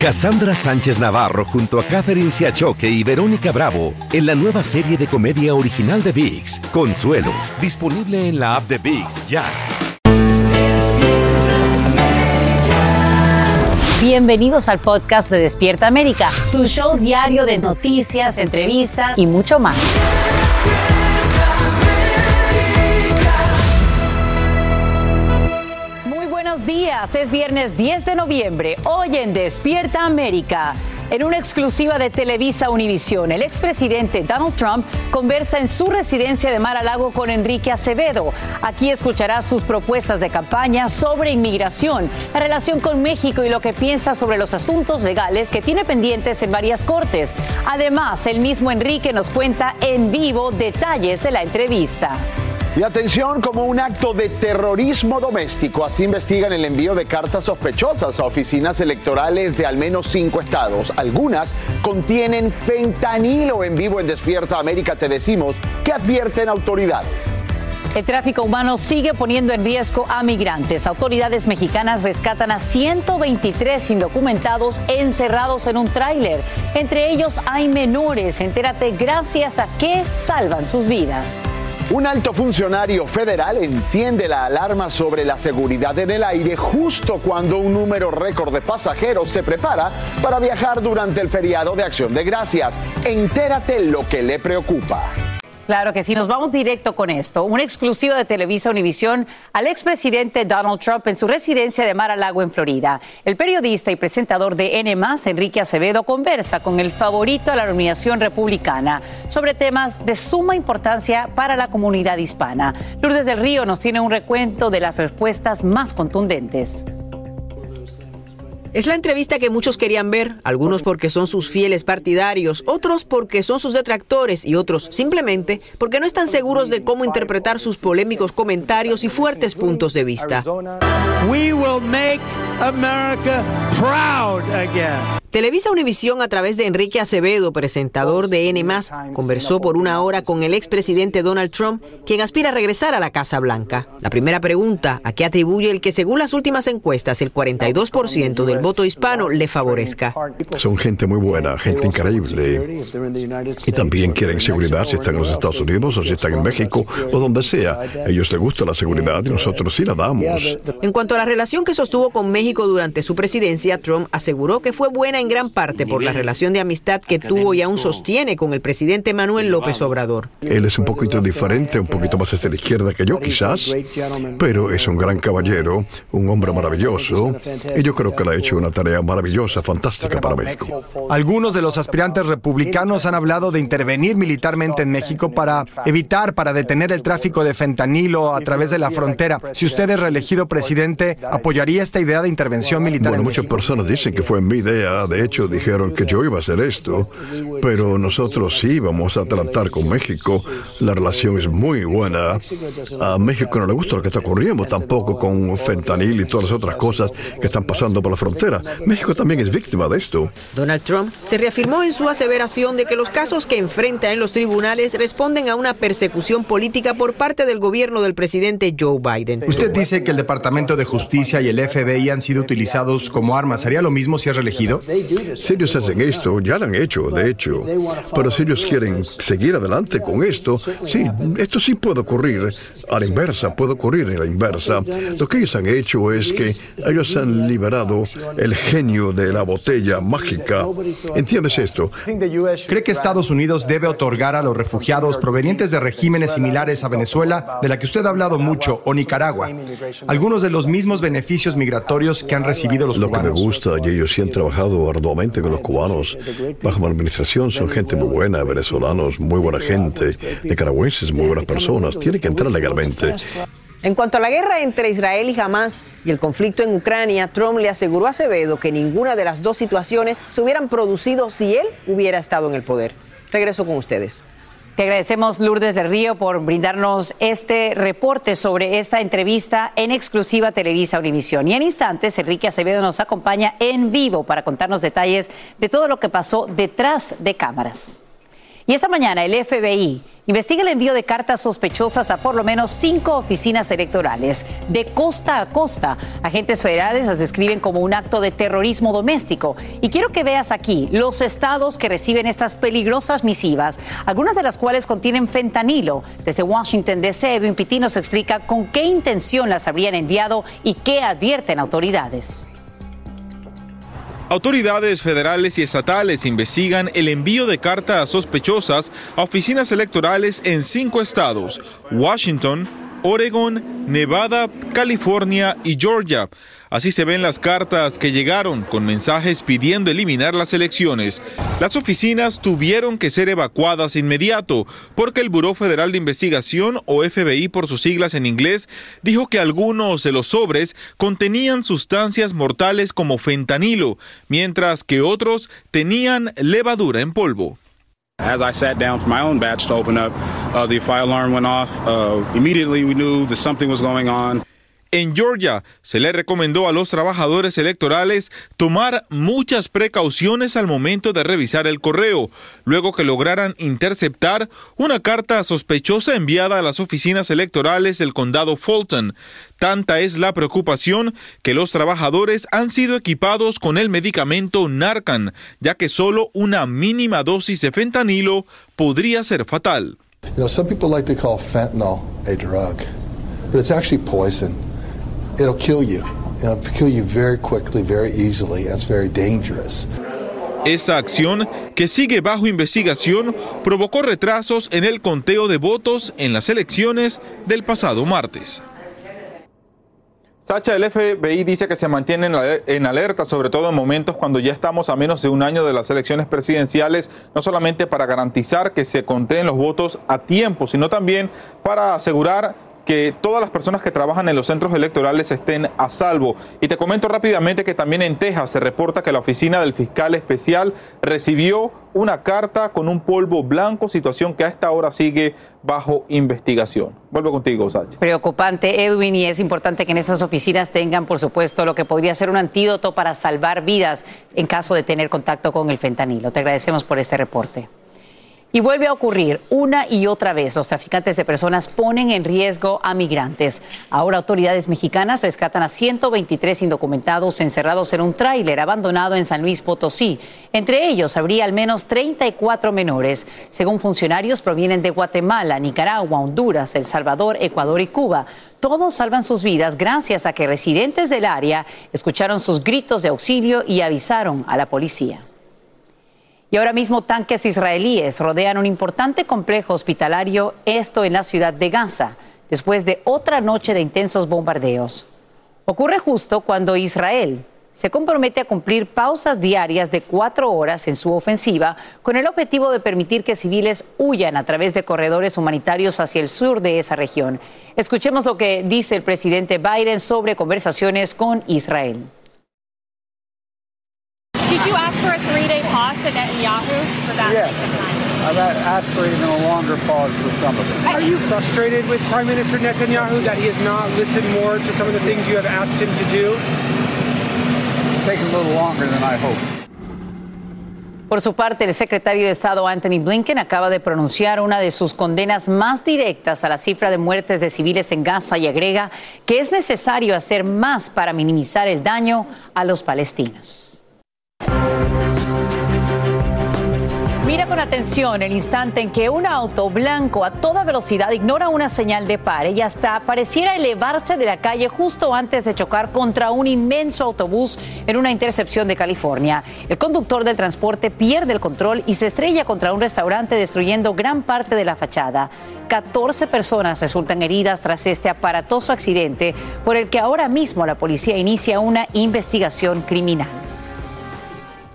Cassandra Sánchez Navarro junto a Catherine Siachoque y Verónica Bravo en la nueva serie de comedia original de VIX, Consuelo, disponible en la app de VIX ya. Bienvenidos al podcast de Despierta América, tu show diario de noticias, entrevistas y mucho más. Buenos días, es viernes 10 de noviembre, hoy en Despierta América. En una exclusiva de Televisa Univisión, el expresidente Donald Trump conversa en su residencia de Mar a Lago con Enrique Acevedo. Aquí escuchará sus propuestas de campaña sobre inmigración, la relación con México y lo que piensa sobre los asuntos legales que tiene pendientes en varias cortes. Además, el mismo Enrique nos cuenta en vivo detalles de la entrevista. Y atención, como un acto de terrorismo doméstico, así investigan el envío de cartas sospechosas a oficinas electorales de al menos cinco estados. Algunas contienen fentanilo en vivo en Despierta América, te decimos, que advierten autoridades. El tráfico humano sigue poniendo en riesgo a migrantes. Autoridades mexicanas rescatan a 123 indocumentados encerrados en un tráiler. Entre ellos hay menores. Entérate gracias a qué salvan sus vidas. Un alto funcionario federal enciende la alarma sobre la seguridad en el aire justo cuando un número récord de pasajeros se prepara para viajar durante el feriado de Acción de Gracias. Entérate lo que le preocupa. Claro que sí, nos vamos directo con esto. Una exclusiva de Televisa Univisión al expresidente Donald Trump en su residencia de Mar a Lago en Florida. El periodista y presentador de N, Enrique Acevedo, conversa con el favorito a la nominación republicana sobre temas de suma importancia para la comunidad hispana. Lourdes del Río nos tiene un recuento de las respuestas más contundentes. Es la entrevista que muchos querían ver, algunos porque son sus fieles partidarios, otros porque son sus detractores y otros simplemente porque no están seguros de cómo interpretar sus polémicos comentarios y fuertes puntos de vista. Televisa Univisión, a través de Enrique Acevedo, presentador de N, conversó por una hora con el expresidente Donald Trump, quien aspira a regresar a la Casa Blanca. La primera pregunta, ¿a qué atribuye el que, según las últimas encuestas, el 42% del voto hispano le favorezca? Son gente muy buena, gente increíble. Y también quieren seguridad si están en los Estados Unidos o si están en México o donde sea. A ellos les gusta la seguridad y nosotros sí la damos. En cuanto a la relación que sostuvo con México durante su presidencia, Trump aseguró que fue buena en gran parte por la relación de amistad que tuvo y aún sostiene con el presidente Manuel López Obrador. Él es un poquito diferente, un poquito más hacia la izquierda que yo quizás, pero es un gran caballero, un hombre maravilloso, y yo creo que le ha hecho una tarea maravillosa, fantástica para México. Algunos de los aspirantes republicanos han hablado de intervenir militarmente en México para evitar, para detener el tráfico de fentanilo a través de la frontera. Si usted es reelegido presidente, ¿apoyaría esta idea de intervención militar? Bueno, muchas personas dicen que fue mi idea de hecho, dijeron que yo iba a hacer esto, pero nosotros sí vamos a tratar con México. La relación es muy buena. A México no le gusta lo que está ocurriendo tampoco con fentanil y todas las otras cosas que están pasando por la frontera. México también es víctima de esto. Donald Trump se reafirmó en su aseveración de que los casos que enfrenta en los tribunales responden a una persecución política por parte del gobierno del presidente Joe Biden. Usted dice que el Departamento de Justicia y el FBI han sido utilizados como armas. ¿Haría lo mismo si es reelegido? Si ellos hacen esto, ya lo han hecho, de hecho. Pero si ellos quieren seguir adelante con esto, sí, esto sí puede ocurrir a la inversa, puede ocurrir en la inversa. Lo que ellos han hecho es que ellos han liberado el genio de la botella mágica. ¿Entiendes esto? ¿Cree que Estados Unidos debe otorgar a los refugiados provenientes de regímenes similares a Venezuela, de la que usted ha hablado mucho, o Nicaragua, algunos de los mismos beneficios migratorios que han recibido los Lo cubanos? que me gusta, y ellos sí han trabajado arduamente con los cubanos. Bajo mi administración son gente muy buena, venezolanos, muy buena gente, nicaragüenses, muy buenas personas. Tienen que entrar legalmente. En cuanto a la guerra entre Israel y Hamas y el conflicto en Ucrania, Trump le aseguró a Acevedo que ninguna de las dos situaciones se hubieran producido si él hubiera estado en el poder. Regreso con ustedes. Te agradecemos, Lourdes del Río, por brindarnos este reporte sobre esta entrevista en exclusiva Televisa Univisión. Y en instantes, Enrique Acevedo nos acompaña en vivo para contarnos detalles de todo lo que pasó detrás de cámaras. Y esta mañana el FBI investiga el envío de cartas sospechosas a por lo menos cinco oficinas electorales de costa a costa. Agentes federales las describen como un acto de terrorismo doméstico. Y quiero que veas aquí los estados que reciben estas peligrosas misivas, algunas de las cuales contienen fentanilo. Desde Washington DC, Edwin Pitti nos explica con qué intención las habrían enviado y qué advierten autoridades. Autoridades federales y estatales investigan el envío de cartas sospechosas a oficinas electorales en cinco estados, Washington, Oregon, Nevada, California y Georgia. Así se ven las cartas que llegaron con mensajes pidiendo eliminar las elecciones. Las oficinas tuvieron que ser evacuadas inmediato porque el Buró Federal de Investigación, o FBI por sus siglas en inglés, dijo que algunos de los sobres contenían sustancias mortales como fentanilo, mientras que otros tenían levadura en polvo. As I sat down for my own batch to open up, uh, the fire alarm went off. Uh, immediately we knew that something was going on. En Georgia se le recomendó a los trabajadores electorales tomar muchas precauciones al momento de revisar el correo, luego que lograran interceptar una carta sospechosa enviada a las oficinas electorales del condado Fulton. Tanta es la preocupación que los trabajadores han sido equipados con el medicamento Narcan, ya que solo una mínima dosis de fentanilo podría ser fatal. You know, some people like to call fentanyl a drug, but it's actually poison. It'll kill you. It'll kill you very quickly, very easily, it's very dangerous. Esa acción, que sigue bajo investigación, provocó retrasos en el conteo de votos en las elecciones del pasado martes. Sacha, el FBI dice que se mantiene en alerta, sobre todo en momentos cuando ya estamos a menos de un año de las elecciones presidenciales, no solamente para garantizar que se conteen los votos a tiempo, sino también para asegurar que todas las personas que trabajan en los centros electorales estén a salvo. Y te comento rápidamente que también en Texas se reporta que la oficina del fiscal especial recibió una carta con un polvo blanco, situación que a esta hora sigue bajo investigación. Vuelvo contigo, Sacha. Preocupante, Edwin, y es importante que en estas oficinas tengan, por supuesto, lo que podría ser un antídoto para salvar vidas en caso de tener contacto con el fentanilo. Te agradecemos por este reporte. Y vuelve a ocurrir una y otra vez. Los traficantes de personas ponen en riesgo a migrantes. Ahora autoridades mexicanas rescatan a 123 indocumentados encerrados en un tráiler abandonado en San Luis Potosí. Entre ellos habría al menos 34 menores. Según funcionarios, provienen de Guatemala, Nicaragua, Honduras, El Salvador, Ecuador y Cuba. Todos salvan sus vidas gracias a que residentes del área escucharon sus gritos de auxilio y avisaron a la policía. Y ahora mismo tanques israelíes rodean un importante complejo hospitalario, esto en la ciudad de Gaza, después de otra noche de intensos bombardeos. Ocurre justo cuando Israel se compromete a cumplir pausas diarias de cuatro horas en su ofensiva con el objetivo de permitir que civiles huyan a través de corredores humanitarios hacia el sur de esa región. Escuchemos lo que dice el presidente Biden sobre conversaciones con Israel. Pause to Netanyahu for that? Yes. I've asked for even a longer pause for some of it. Are you frustrated with Prime Minister Netanyahu that he has not listened more to some of the things you have asked him to do? It's taken a little longer than I hoped. Por su parte, el secretario de Estado Anthony Blinken acaba de pronunciar una de sus condenas más directas a la cifra de muertes de civiles en Gaza y agrega que es necesario hacer más para minimizar el daño a los palestinos. Con atención el instante en que un auto blanco a toda velocidad ignora una señal de pare y hasta pareciera elevarse de la calle justo antes de chocar contra un inmenso autobús en una intercepción de California. El conductor del transporte pierde el control y se estrella contra un restaurante destruyendo gran parte de la fachada. 14 personas resultan heridas tras este aparatoso accidente por el que ahora mismo la policía inicia una investigación criminal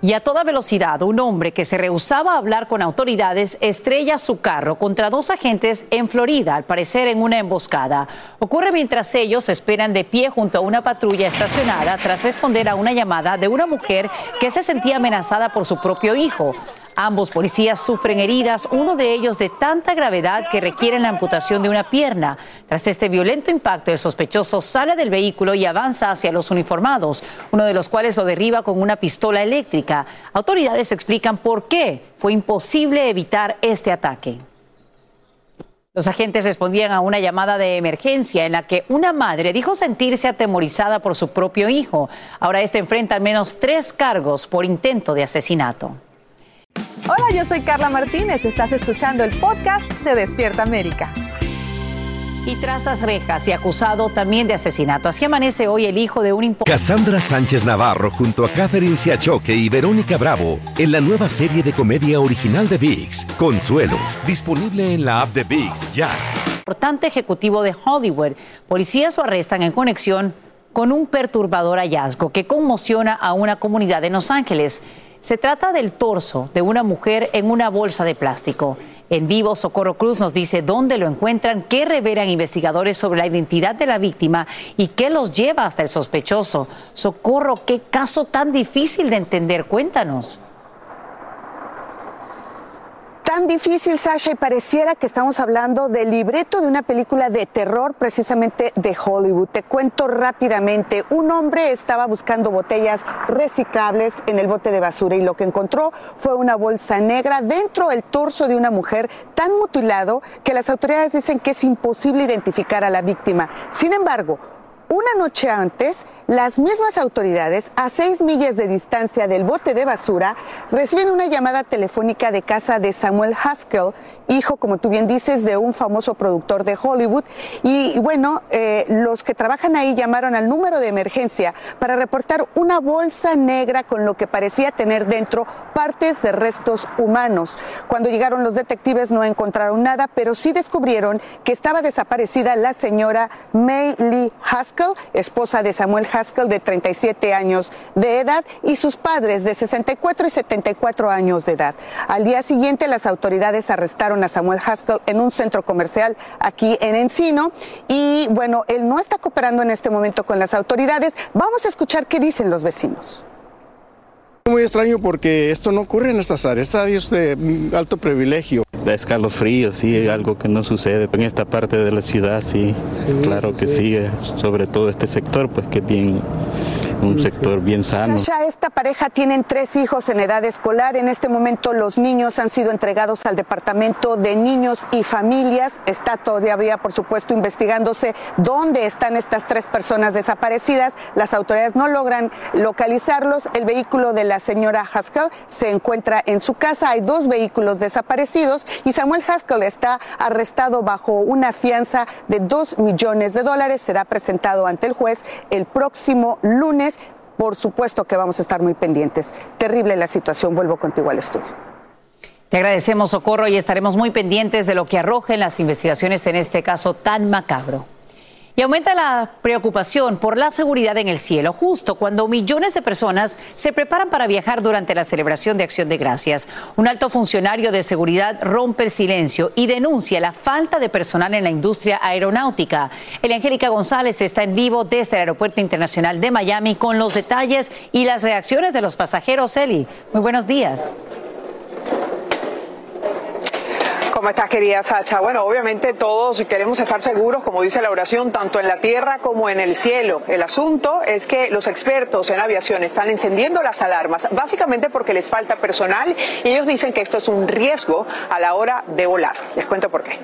y a toda velocidad un hombre que se rehusaba a hablar con autoridades estrella su carro contra dos agentes en Florida, al parecer en una emboscada. Ocurre mientras ellos esperan de pie junto a una patrulla estacionada tras responder a una llamada de una mujer que se sentía amenazada por su propio hijo. Ambos policías sufren heridas, uno de ellos de tanta gravedad que requieren la amputación de una pierna. Tras este violento impacto, el sospechoso sale del vehículo y avanza hacia los uniformados, uno de los cuales lo derriba con una pistola eléctrica. Autoridades explican por qué fue imposible evitar este ataque. Los agentes respondían a una llamada de emergencia en la que una madre dijo sentirse atemorizada por su propio hijo. Ahora este enfrenta al menos tres cargos por intento de asesinato. Hola, yo soy Carla Martínez. Estás escuchando el podcast de Despierta América. Y tras las rejas y acusado también de asesinato. Así amanece hoy el hijo de un Cassandra Sánchez Navarro junto a Catherine Siachoque y Verónica Bravo en la nueva serie de comedia original de VIX, Consuelo, disponible en la app de VIX ya. Importante ejecutivo de Hollywood. Policías lo arrestan en conexión con un perturbador hallazgo que conmociona a una comunidad de Los Ángeles. Se trata del torso de una mujer en una bolsa de plástico. En vivo, Socorro Cruz nos dice dónde lo encuentran, qué revelan investigadores sobre la identidad de la víctima y qué los lleva hasta el sospechoso. Socorro, qué caso tan difícil de entender. Cuéntanos tan difícil, Sasha, y pareciera que estamos hablando del libreto de una película de terror precisamente de Hollywood. Te cuento rápidamente. Un hombre estaba buscando botellas reciclables en el bote de basura y lo que encontró fue una bolsa negra dentro del torso de una mujer tan mutilado que las autoridades dicen que es imposible identificar a la víctima. Sin embargo, una noche antes, las mismas autoridades, a seis millas de distancia del bote de basura, reciben una llamada telefónica de casa de Samuel Haskell, hijo, como tú bien dices, de un famoso productor de Hollywood. Y bueno, eh, los que trabajan ahí llamaron al número de emergencia para reportar una bolsa negra con lo que parecía tener dentro partes de restos humanos. Cuando llegaron los detectives no encontraron nada, pero sí descubrieron que estaba desaparecida la señora May Lee Haskell esposa de Samuel Haskell de 37 años de edad, y sus padres de 64 y 74 años de edad. Al día siguiente, las autoridades arrestaron a Samuel Haskell en un centro comercial aquí en Encino y bueno, él no está cooperando en este momento con las autoridades. Vamos a escuchar qué dicen los vecinos. Muy extraño porque esto no ocurre en estas áreas, áreas de alto privilegio. Da escalofríos, sí, algo que no sucede en esta parte de la ciudad, sí, claro que sí. sobre todo este sector, pues que bien un sector bien sano. Sasha, esta pareja tienen tres hijos en edad escolar. En este momento los niños han sido entregados al Departamento de Niños y Familias. Está todavía, por supuesto, investigándose dónde están estas tres personas desaparecidas. Las autoridades no logran localizarlos. El vehículo de la señora Haskell se encuentra en su casa. Hay dos vehículos desaparecidos y Samuel Haskell está arrestado bajo una fianza de dos millones de dólares. Será presentado ante el juez el próximo lunes por supuesto que vamos a estar muy pendientes. Terrible la situación. Vuelvo contigo al estudio. Te agradecemos, Socorro, y estaremos muy pendientes de lo que arrojen las investigaciones en este caso tan macabro. Y aumenta la preocupación por la seguridad en el cielo, justo cuando millones de personas se preparan para viajar durante la celebración de Acción de Gracias. Un alto funcionario de seguridad rompe el silencio y denuncia la falta de personal en la industria aeronáutica. El Angélica González está en vivo desde el Aeropuerto Internacional de Miami con los detalles y las reacciones de los pasajeros. Eli, muy buenos días. ¿Cómo estás, querida Sacha? Bueno, obviamente todos queremos estar seguros, como dice la oración, tanto en la tierra como en el cielo. El asunto es que los expertos en aviación están encendiendo las alarmas, básicamente porque les falta personal y ellos dicen que esto es un riesgo a la hora de volar. Les cuento por qué.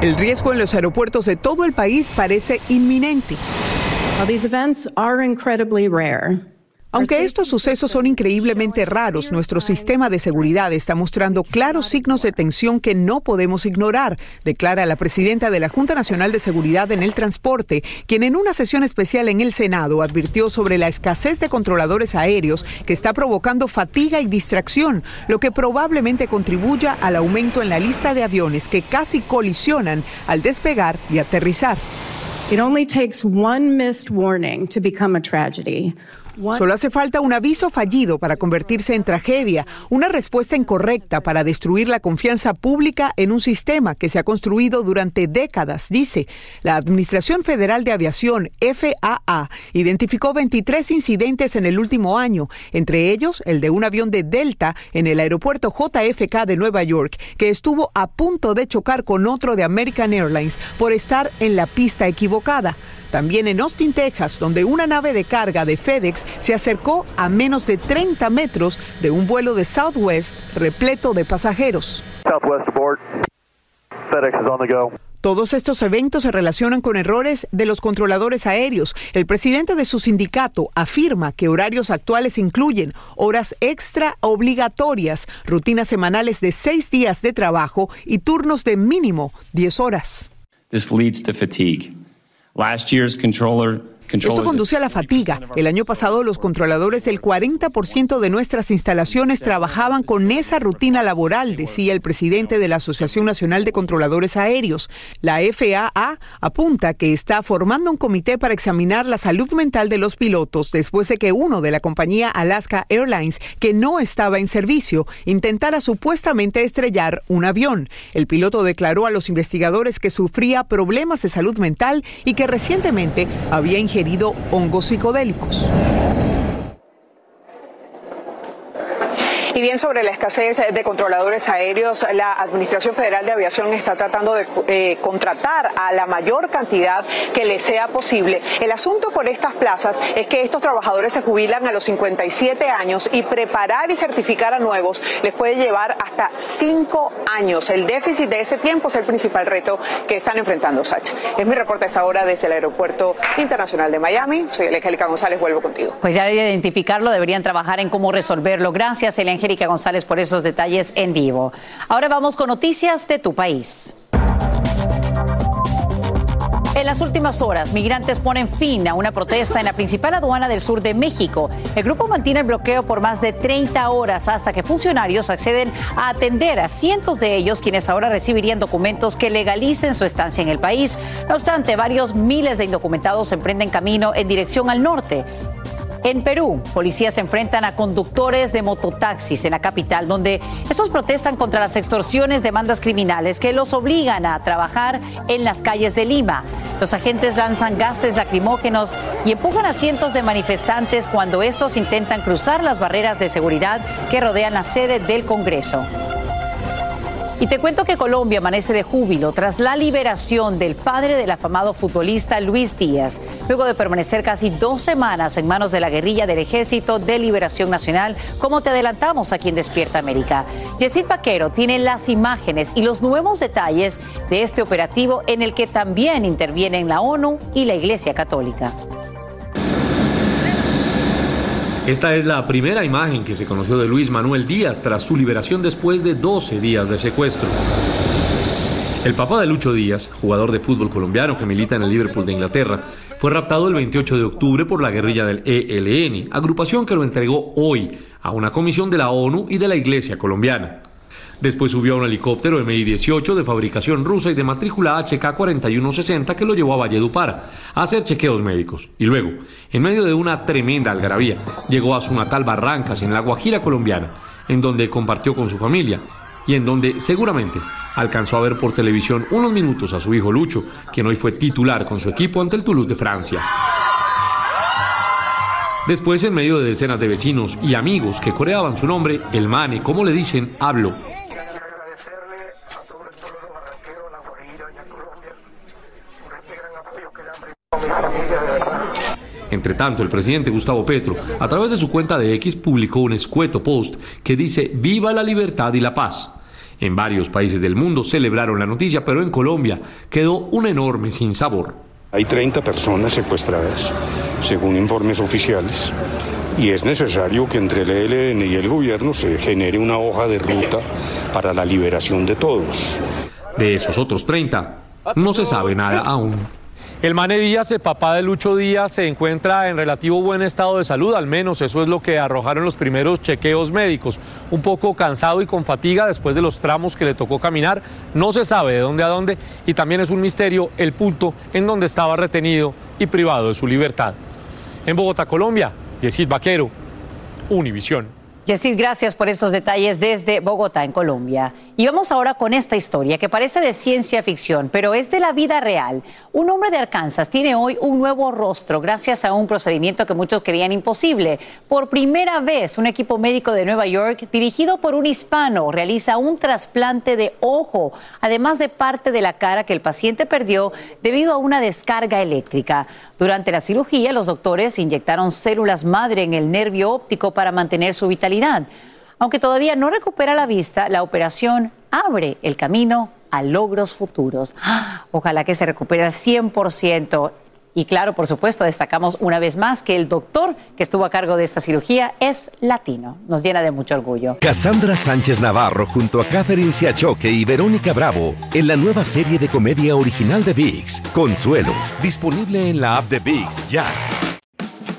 El riesgo en los aeropuertos de todo el país parece inminente. these events are incredibly rare. Aunque estos sucesos son increíblemente raros, nuestro sistema de seguridad está mostrando claros signos de tensión que no podemos ignorar, declara la presidenta de la Junta Nacional de Seguridad en el Transporte, quien en una sesión especial en el Senado advirtió sobre la escasez de controladores aéreos que está provocando fatiga y distracción, lo que probablemente contribuya al aumento en la lista de aviones que casi colisionan al despegar y aterrizar. It only takes one missed warning to become a tragedy. Solo hace falta un aviso fallido para convertirse en tragedia, una respuesta incorrecta para destruir la confianza pública en un sistema que se ha construido durante décadas, dice. La Administración Federal de Aviación, FAA, identificó 23 incidentes en el último año, entre ellos el de un avión de Delta en el aeropuerto JFK de Nueva York, que estuvo a punto de chocar con otro de American Airlines por estar en la pista equivocada. También en Austin, Texas, donde una nave de carga de FedEx se acercó a menos de 30 metros de un vuelo de Southwest repleto de pasajeros. Todos estos eventos se relacionan con errores de los controladores aéreos. El presidente de su sindicato afirma que horarios actuales incluyen horas extra obligatorias, rutinas semanales de seis días de trabajo y turnos de mínimo 10 horas. This leads to fatigue. Last year's controller esto conduce a la fatiga. El año pasado los controladores del 40% de nuestras instalaciones trabajaban con esa rutina laboral, decía el presidente de la Asociación Nacional de Controladores Aéreos. La FAA apunta que está formando un comité para examinar la salud mental de los pilotos después de que uno de la compañía Alaska Airlines, que no estaba en servicio, intentara supuestamente estrellar un avión. El piloto declaró a los investigadores que sufría problemas de salud mental y que recientemente había ingerido ingerido hongos psicodélicos. Y bien, sobre la escasez de controladores aéreos, la Administración Federal de Aviación está tratando de eh, contratar a la mayor cantidad que le sea posible. El asunto con estas plazas es que estos trabajadores se jubilan a los 57 años y preparar y certificar a nuevos les puede llevar hasta 5 años. El déficit de ese tiempo es el principal reto que están enfrentando, Sacha. Es mi reporte a esta hora desde el Aeropuerto Internacional de Miami. Soy Angélica González, vuelvo contigo. Pues ya de identificarlo, deberían trabajar en cómo resolverlo. Gracias, Angélica. González por esos detalles en vivo. Ahora vamos con noticias de tu país. En las últimas horas, migrantes ponen fin a una protesta en la principal aduana del sur de México. El grupo mantiene el bloqueo por más de 30 horas hasta que funcionarios acceden a atender a cientos de ellos, quienes ahora recibirían documentos que legalicen su estancia en el país. No obstante, varios miles de indocumentados emprenden camino en dirección al norte. En Perú, policías se enfrentan a conductores de mototaxis en la capital, donde estos protestan contra las extorsiones de bandas criminales que los obligan a trabajar en las calles de Lima. Los agentes lanzan gases lacrimógenos y empujan a cientos de manifestantes cuando estos intentan cruzar las barreras de seguridad que rodean la sede del Congreso. Y te cuento que Colombia amanece de júbilo tras la liberación del padre del afamado futbolista Luis Díaz, luego de permanecer casi dos semanas en manos de la guerrilla del Ejército de Liberación Nacional, como te adelantamos aquí en Despierta América. Yesid Paquero tiene las imágenes y los nuevos detalles de este operativo en el que también intervienen la ONU y la Iglesia Católica. Esta es la primera imagen que se conoció de Luis Manuel Díaz tras su liberación después de 12 días de secuestro. El papá de Lucho Díaz, jugador de fútbol colombiano que milita en el Liverpool de Inglaterra, fue raptado el 28 de octubre por la guerrilla del ELN, agrupación que lo entregó hoy a una comisión de la ONU y de la Iglesia colombiana. Después subió a un helicóptero Mi-18 de fabricación rusa y de matrícula HK-4160 que lo llevó a Valledupar a hacer chequeos médicos. Y luego, en medio de una tremenda algarabía, llegó a su natal Barrancas, en la Guajira colombiana, en donde compartió con su familia y en donde seguramente alcanzó a ver por televisión unos minutos a su hijo Lucho, quien hoy fue titular con su equipo ante el Toulouse de Francia. Después, en medio de decenas de vecinos y amigos que coreaban su nombre, el Mane, como le dicen, habló Entre tanto, el presidente Gustavo Petro, a través de su cuenta de X, publicó un escueto post que dice Viva la libertad y la paz. En varios países del mundo celebraron la noticia, pero en Colombia quedó un enorme sinsabor. Hay 30 personas secuestradas, según informes oficiales, y es necesario que entre el ELN y el gobierno se genere una hoja de ruta para la liberación de todos. De esos otros 30, no se sabe nada aún. El Mane Díaz, el papá de Lucho Díaz, se encuentra en relativo buen estado de salud, al menos eso es lo que arrojaron los primeros chequeos médicos. Un poco cansado y con fatiga después de los tramos que le tocó caminar, no se sabe de dónde a dónde y también es un misterio el punto en donde estaba retenido y privado de su libertad. En Bogotá, Colombia, Yesid Vaquero, Univisión. Yesid, gracias por esos detalles desde Bogotá, en Colombia. Y vamos ahora con esta historia que parece de ciencia ficción, pero es de la vida real. Un hombre de Arkansas tiene hoy un nuevo rostro gracias a un procedimiento que muchos creían imposible. Por primera vez, un equipo médico de Nueva York, dirigido por un hispano, realiza un trasplante de ojo, además de parte de la cara que el paciente perdió debido a una descarga eléctrica. Durante la cirugía, los doctores inyectaron células madre en el nervio óptico para mantener su vitalidad. Aunque todavía no recupera la vista, la operación abre el camino a logros futuros. Ojalá que se recupere al 100%. Y claro, por supuesto, destacamos una vez más que el doctor que estuvo a cargo de esta cirugía es latino. Nos llena de mucho orgullo. Cassandra Sánchez Navarro junto a Catherine Siachoque y Verónica Bravo en la nueva serie de comedia original de VIX, Consuelo, disponible en la app de VIX ya.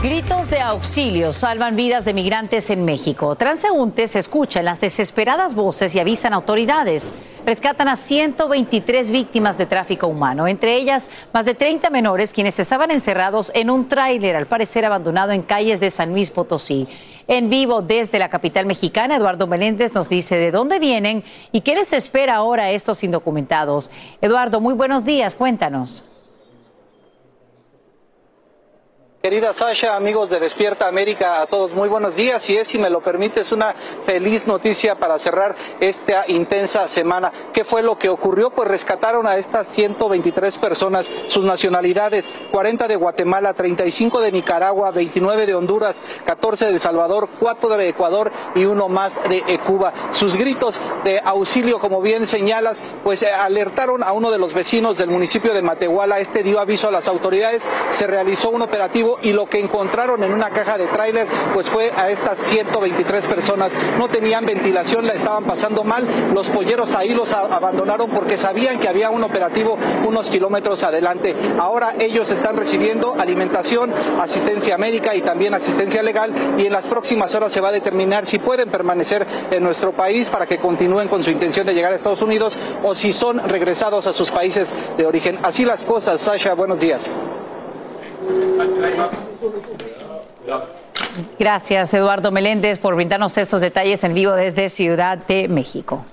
Gritos de auxilio salvan vidas de migrantes en México. Transeúntes escuchan las desesperadas voces y avisan autoridades. Rescatan a 123 víctimas de tráfico humano, entre ellas más de 30 menores quienes estaban encerrados en un tráiler, al parecer abandonado en calles de San Luis Potosí. En vivo desde la capital mexicana, Eduardo Meléndez nos dice de dónde vienen y qué les espera ahora a estos indocumentados. Eduardo, muy buenos días, cuéntanos. Querida Sasha, amigos de Despierta América, a todos muy buenos días y es, si me lo permites, una feliz noticia para cerrar esta intensa semana. ¿Qué fue lo que ocurrió? Pues rescataron a estas 123 personas, sus nacionalidades, 40 de Guatemala, 35 de Nicaragua, 29 de Honduras, 14 de El Salvador, 4 de Ecuador y uno más de Cuba. Sus gritos de auxilio, como bien señalas, pues eh, alertaron a uno de los vecinos del municipio de Matehuala. Este dio aviso a las autoridades, se realizó un operativo y lo que encontraron en una caja de tráiler pues fue a estas 123 personas. No tenían ventilación, la estaban pasando mal. Los polleros ahí los abandonaron porque sabían que había un operativo unos kilómetros adelante. Ahora ellos están recibiendo alimentación, asistencia médica y también asistencia legal y en las próximas horas se va a determinar si pueden permanecer en nuestro país para que continúen con su intención de llegar a Estados Unidos o si son regresados a sus países de origen. Así las cosas, Sasha, buenos días. Gracias, Eduardo Meléndez, por brindarnos estos detalles en vivo desde Ciudad de México.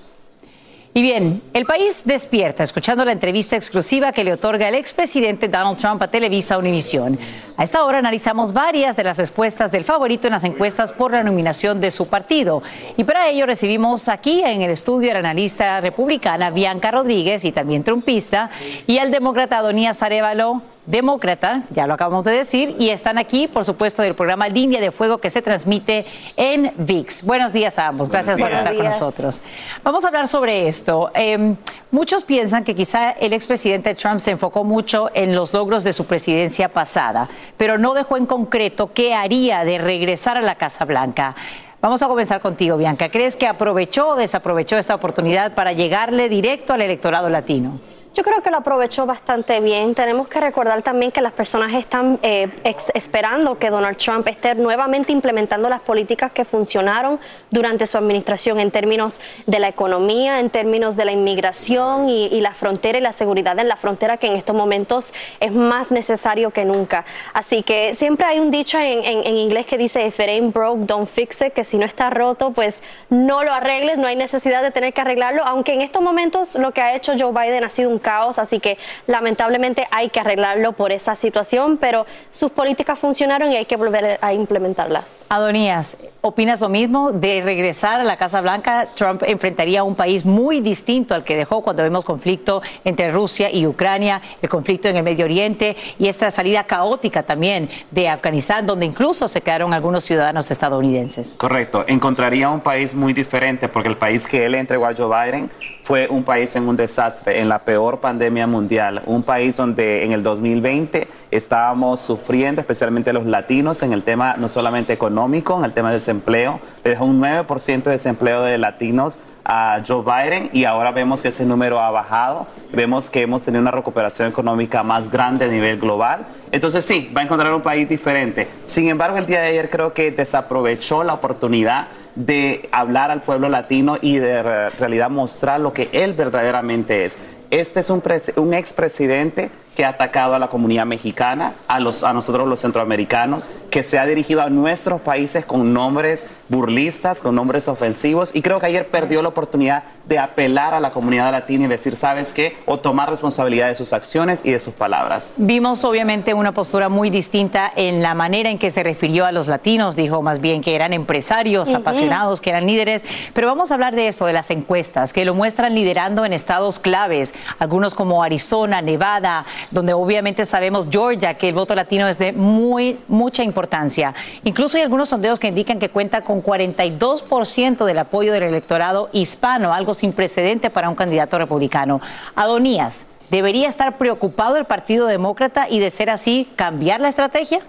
Y bien, el país despierta escuchando la entrevista exclusiva que le otorga el expresidente Donald Trump a Televisa Univisión. A esta hora analizamos varias de las respuestas del favorito en las encuestas por la nominación de su partido. Y para ello recibimos aquí en el estudio a la analista republicana Bianca Rodríguez y también trumpista y al demócrata Adonías Arevalo demócrata, ya lo acabamos de decir, y están aquí, por supuesto, del programa Línea de Fuego que se transmite en VIX. Buenos días a ambos, gracias por estar con nosotros. Vamos a hablar sobre esto. Em, muchos piensan que quizá el expresidente Trump se enfocó mucho en los logros de su presidencia pasada, pero no dejó en concreto qué haría de regresar a la Casa Blanca. Vamos a comenzar contigo, Bianca. ¿Crees que aprovechó o desaprovechó esta oportunidad para llegarle directo al electorado latino? Yo creo que lo aprovechó bastante bien. Tenemos que recordar también que las personas están eh, esperando que Donald Trump esté nuevamente implementando las políticas que funcionaron durante su administración en términos de la economía, en términos de la inmigración y, la frontera y la seguridad en la frontera que en estos momentos es más necesario que nunca. Así que siempre hay un dicho en inglés que dice, if it ain't broke, don't fix it, que si no está roto, pues no lo arregles, no hay necesidad de tener que arreglarlo, aunque en estos momentos lo que ha hecho Joe Biden ha sido un caos, así que lamentablemente hay que arreglarlo por esa situación, pero sus políticas funcionaron y hay que volver a implementarlas. Adonías, ¿opinas lo mismo de regresar a la Casa Blanca? Trump enfrentaría a un país muy distinto al que dejó cuando vemos conflicto entre Rusia y Ucrania, el conflicto en el Medio Oriente y esta salida caótica también de Afganistán, donde incluso se quedaron algunos ciudadanos estadounidenses. Correcto, encontraría un país muy diferente porque el país que él entregó a Joe Biden fue un país en un desastre, en la peor pandemia mundial, un país donde en el 2020 estábamos sufriendo, especialmente los latinos, en el tema no solamente económico, en el tema del desempleo, dejó un 9% de desempleo de latinos a Joe Biden y ahora vemos que ese número ha bajado, vemos que hemos tenido una recuperación económica más grande a nivel global. Entonces sí, va a encontrar un país diferente. Sin embargo, el día de ayer creo que desaprovechó la oportunidad de hablar al pueblo latino y de re- realidad mostrar lo que él verdaderamente es. Este es un, un expresidente que ha atacado a la comunidad mexicana, a, los, a nosotros los centroamericanos, que se ha dirigido a nuestros países con nombres burlistas, con nombres ofensivos, y creo que ayer perdió la oportunidad de apelar a la comunidad latina y decir, ¿sabes qué? O tomar responsabilidad de sus acciones y de sus palabras. Vimos obviamente una postura muy distinta en la manera en que se refirió a los latinos, dijo más bien que eran empresarios apasionados, que eran líderes, pero vamos a hablar de esto, de las encuestas, que lo muestran liderando en estados claves, algunos como Arizona, Nevada, donde obviamente sabemos Georgia, que el voto latino es de muy mucha importancia. Incluso hay algunos sondeos que indican que cuenta con 42% del apoyo del electorado hispano, algo sin precedente para un candidato republicano. Adonías, ¿debería estar preocupado el Partido Demócrata y de ser así cambiar la estrategia?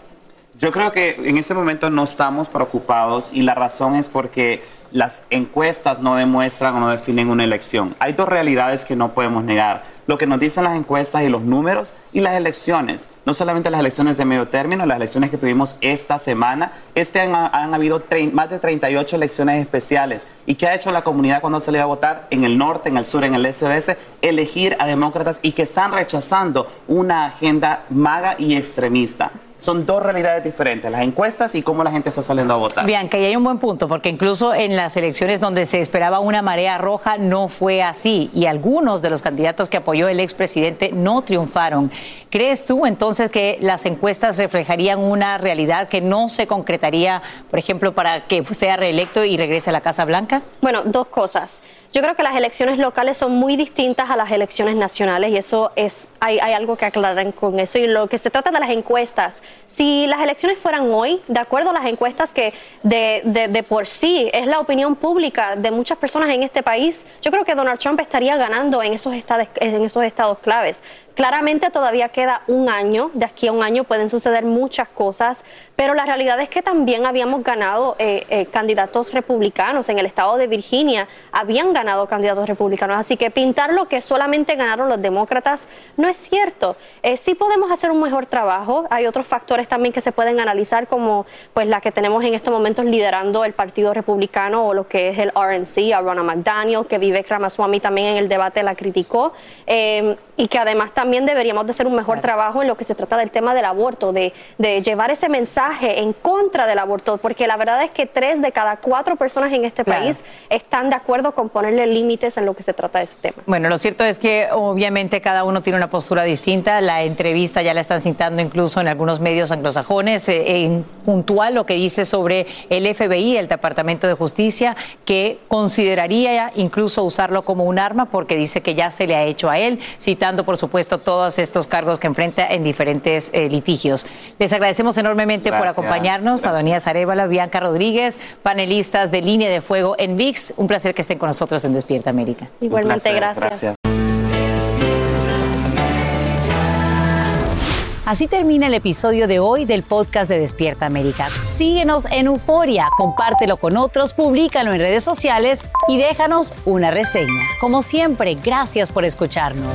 Yo creo que en este momento no estamos preocupados y la razón es porque las encuestas no demuestran o no definen una elección. Hay dos realidades que no podemos negar. Lo que nos dicen las encuestas y los números y las elecciones. No solamente las elecciones de medio término, las elecciones que tuvimos esta semana. Este han, habido más de 38 elecciones especiales. ¿Y qué ha hecho la comunidad cuando ha salido a votar en el norte, en el sur, en el este oeste? Elegir a demócratas y que están rechazando una agenda maga y extremista. Son dos realidades diferentes, las encuestas y cómo la gente está saliendo a votar. Bianca, y hay un buen punto, porque incluso en las elecciones donde se esperaba una marea roja no fue así, y algunos de los candidatos que apoyó el expresidente no triunfaron. ¿Crees tú entonces que las encuestas reflejarían una realidad que no se concretaría, por ejemplo, para que sea reelecto y regrese a la Casa Blanca? Bueno, dos cosas. Yo creo que las elecciones locales son muy distintas a las elecciones nacionales y eso es, hay, hay algo que aclarar con eso. Y lo que se trata de las encuestas, si las elecciones fueran hoy, de acuerdo a las encuestas que de, por sí es la opinión pública de muchas personas en este país, yo creo que Donald Trump estaría ganando en esos estados, en esos estados claves. Claramente todavía queda un año, de aquí a un año pueden suceder muchas cosas, pero la realidad es que también habíamos ganado eh, eh, candidatos republicanos en el estado de Virginia, habían ganado candidatos republicanos, así que pintar lo que solamente ganaron los demócratas no es cierto. Eh, sí podemos hacer un mejor trabajo, hay otros factores también que se pueden analizar como pues la que tenemos en estos momentos liderando el Partido Republicano o lo que es el RNC, a Ronald McDaniel, que Vivek Ramaswamy también en el debate la criticó, y que además también deberíamos de hacer un mejor trabajo en lo que se trata del tema del aborto, de, de llevar ese mensaje en contra del aborto, porque la verdad es que tres de cada cuatro personas en este Claro. país están de acuerdo con ponerle límites en lo que se trata de ese tema. Bueno, lo cierto es que obviamente cada uno tiene una postura distinta. La entrevista ya la están citando incluso en algunos medios anglosajones. eh, en puntual lo que dice sobre el FBI, el Departamento de Justicia, que consideraría incluso usarlo como un arma porque dice que ya se le ha hecho a él, citando por supuesto todos estos cargos que enfrenta en diferentes eh, litigios. Les agradecemos enormemente por Gracias, acompañarnos, Adonías Arevalo, Bianca Rodríguez, panelistas de Línea de Fuego en VIX. Un placer que estén con nosotros en Despierta América. Igualmente, gracias. Así termina el episodio de hoy del podcast de Despierta América. Síguenos en Euforia, compártelo con otros, públicalo en redes sociales y déjanos una reseña. Como siempre, gracias por escucharnos.